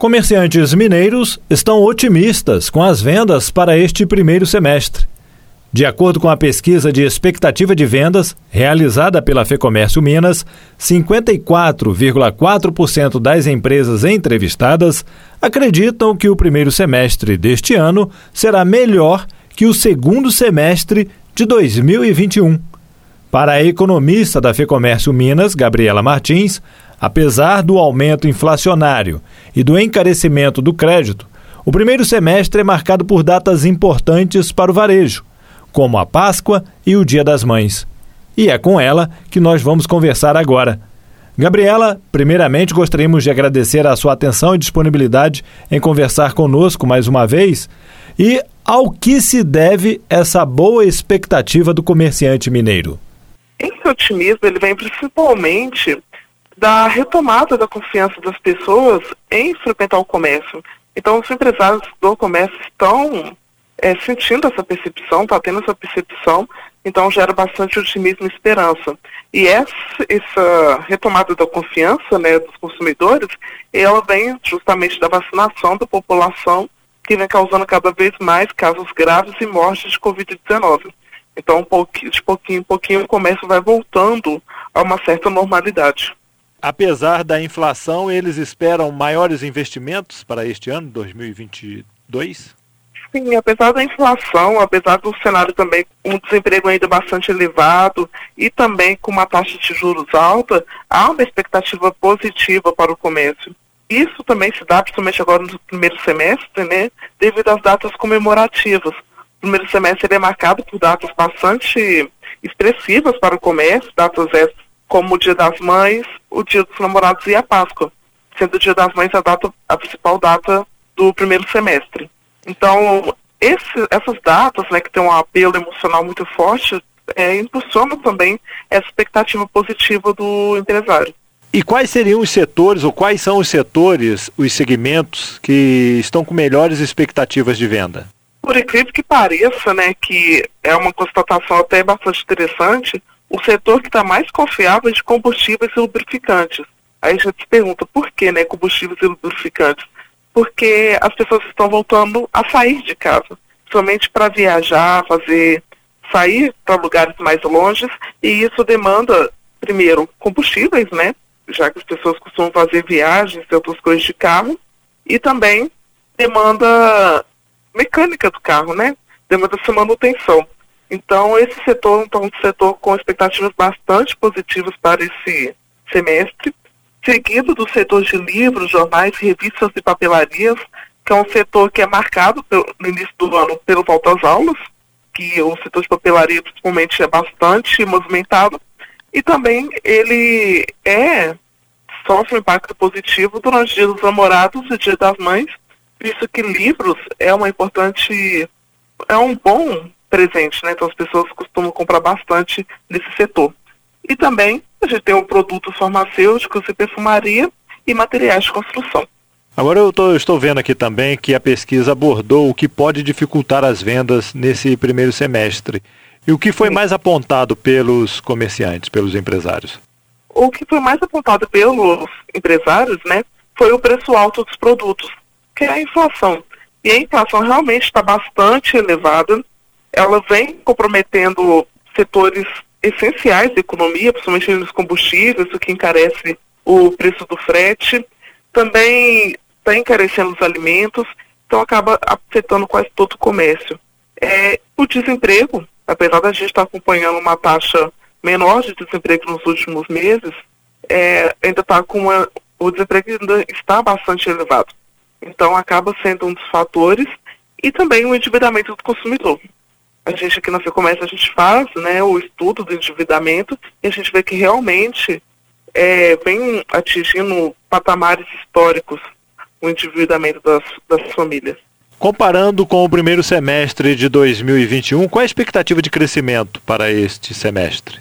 Comerciantes mineiros estão otimistas com as vendas para este primeiro semestre. De acordo com a pesquisa de expectativa de vendas realizada pela Fecomércio Minas, 54,4% das empresas entrevistadas acreditam que o primeiro semestre deste ano será melhor que o segundo semestre de 2021. Para a economista da Fecomércio Minas, Gabriela Martins, apesar do aumento inflacionário e do encarecimento do crédito, o primeiro semestre é marcado por datas importantes para o varejo como a Páscoa e o Dia das Mães. E é com ela que nós vamos conversar agora. Gabriela, primeiramente gostaríamos de agradecer a sua atenção e disponibilidade em conversar conosco mais uma vez. E ao que se deve essa boa expectativa do comerciante mineiro? Esse otimismo ele vem principalmente da retomada da confiança das pessoas em frequentar o comércio. Então, os empresários do comércio estão é, sentindo essa percepção, está tendo essa percepção, então gera bastante otimismo e esperança. E essa, essa retomada da confiança né, dos consumidores, ela vem justamente da vacinação da população, que vem causando cada vez mais casos graves e mortes de Covid-19. Então, um pouquinho, de pouquinho em pouquinho, o comércio vai voltando a uma certa normalidade. Apesar da inflação, eles esperam maiores investimentos para este ano, 2022? Sim, apesar da inflação, apesar do cenário também um desemprego ainda bastante elevado e também com uma taxa de juros alta, há uma expectativa positiva para o comércio. Isso também se dá, principalmente agora no primeiro semestre, né, devido às datas comemorativas. O primeiro semestre é marcado por datas bastante expressivas para o comércio, datas como o Dia das Mães, o Dia dos Namorados e a Páscoa, sendo o Dia das Mães a, data, a principal data do primeiro semestre. Então, esse, essas datas, né, que tem um apelo emocional muito forte, é, impulsionam também essa expectativa positiva do empresário. E quais seriam os setores, ou quais são os setores, os segmentos que estão com melhores expectativas de venda? Por incrível que pareça, né, que é uma constatação até bastante interessante, o setor que está mais confiável é de combustíveis e lubrificantes. Aí a gente se pergunta por que, né, combustíveis e lubrificantes? porque as pessoas estão voltando a sair de casa, somente para viajar, fazer sair para lugares mais longes, e isso demanda, primeiro, combustíveis, né? Já que as pessoas costumam fazer viagens e outras coisas de carro, e também demanda mecânica do carro, né? Demanda essa manutenção. Então, esse setor é um setor com expectativas bastante positivas para esse semestre seguido do setor de livros, jornais, revistas e papelarias, que é um setor que é marcado pelo, no início do ano pelo volta às aulas, que o setor de papelaria principalmente é bastante movimentado, e também ele é sofre um impacto positivo durante o Dia dos Namorados e Dia das Mães, visto que livros é uma importante, é um bom presente, né? Então as pessoas costumam comprar bastante nesse setor. E também a gente tem o produtos farmacêuticos e perfumaria e materiais de construção. Agora eu, tô, eu estou vendo aqui também que a pesquisa abordou o que pode dificultar as vendas nesse primeiro semestre. E o que foi Sim. mais apontado pelos comerciantes, pelos empresários? O que foi mais apontado pelos empresários, né, foi o preço alto dos produtos, que é a inflação. E a inflação realmente está bastante elevada. Ela vem comprometendo setores essenciais da economia, principalmente nos combustíveis, o que encarece o preço do frete. Também está encarecendo os alimentos, então acaba afetando quase todo o comércio. É, o desemprego, apesar da gente estar acompanhando uma taxa menor de desemprego nos últimos meses, é, ainda está com uma, o desemprego ainda está bastante elevado. Então acaba sendo um dos fatores e também o endividamento do consumidor a gente aqui na FEComércio, a gente faz né, o estudo do endividamento e a gente vê que realmente é, vem atingindo patamares históricos o endividamento das, das famílias. Comparando com o primeiro semestre de 2021, qual é a expectativa de crescimento para este semestre?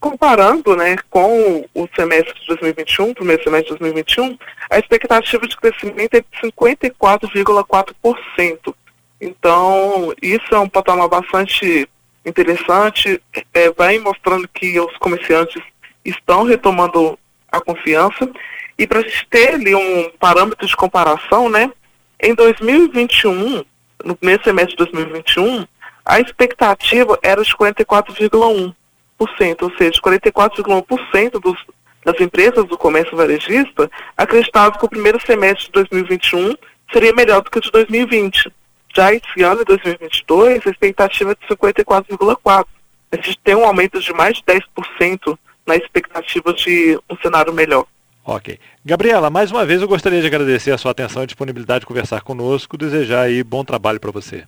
Comparando né, com o semestre de 2021, primeiro semestre de 2021, a expectativa de crescimento é de 54,4%. Então, isso é um patamar bastante interessante, é, vai mostrando que os comerciantes estão retomando a confiança E para a gente ter ali um parâmetro de comparação, né? Em 2021, no primeiro semestre de 2021, a expectativa era de 44,1%, ou seja, 44,1% dos, das empresas do comércio varejista acreditavam que o primeiro semestre de 2021 seria melhor do que o de 2020. Já esse ano, 2022, a expectativa é de 54,4%. A gente tem um aumento de mais de 10% na expectativa de um cenário melhor. Ok. Gabriela, mais uma vez eu gostaria de agradecer a sua atenção e disponibilidade de conversar conosco, desejar aí bom trabalho para você.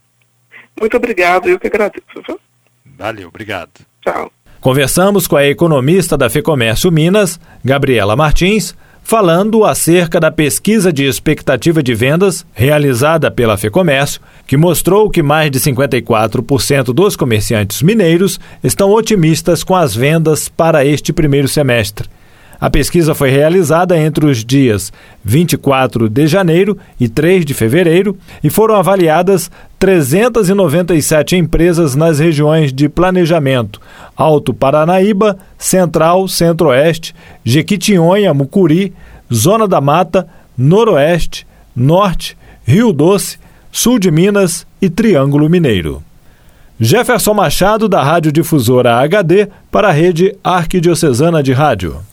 Muito obrigado, eu que agradeço. Viu? Valeu, obrigado. Tchau. Conversamos com a economista da FEComércio Minas, Gabriela Martins, falando acerca da pesquisa de expectativa de vendas realizada pela FEComércio, que mostrou que mais de 54% dos comerciantes mineiros estão otimistas com as vendas para este primeiro semestre. A pesquisa foi realizada entre os dias 24 de janeiro e 3 de fevereiro e foram avaliadas 397 empresas nas regiões de planejamento Alto Paranaíba, Central, Centro-Oeste, Jequitinhonha, Mucuri, Zona da Mata, Noroeste, Norte, Rio Doce, Sul de Minas e Triângulo Mineiro. Jefferson Machado, da Rádio Difusora HD, para a rede Arquidiocesana de Rádio.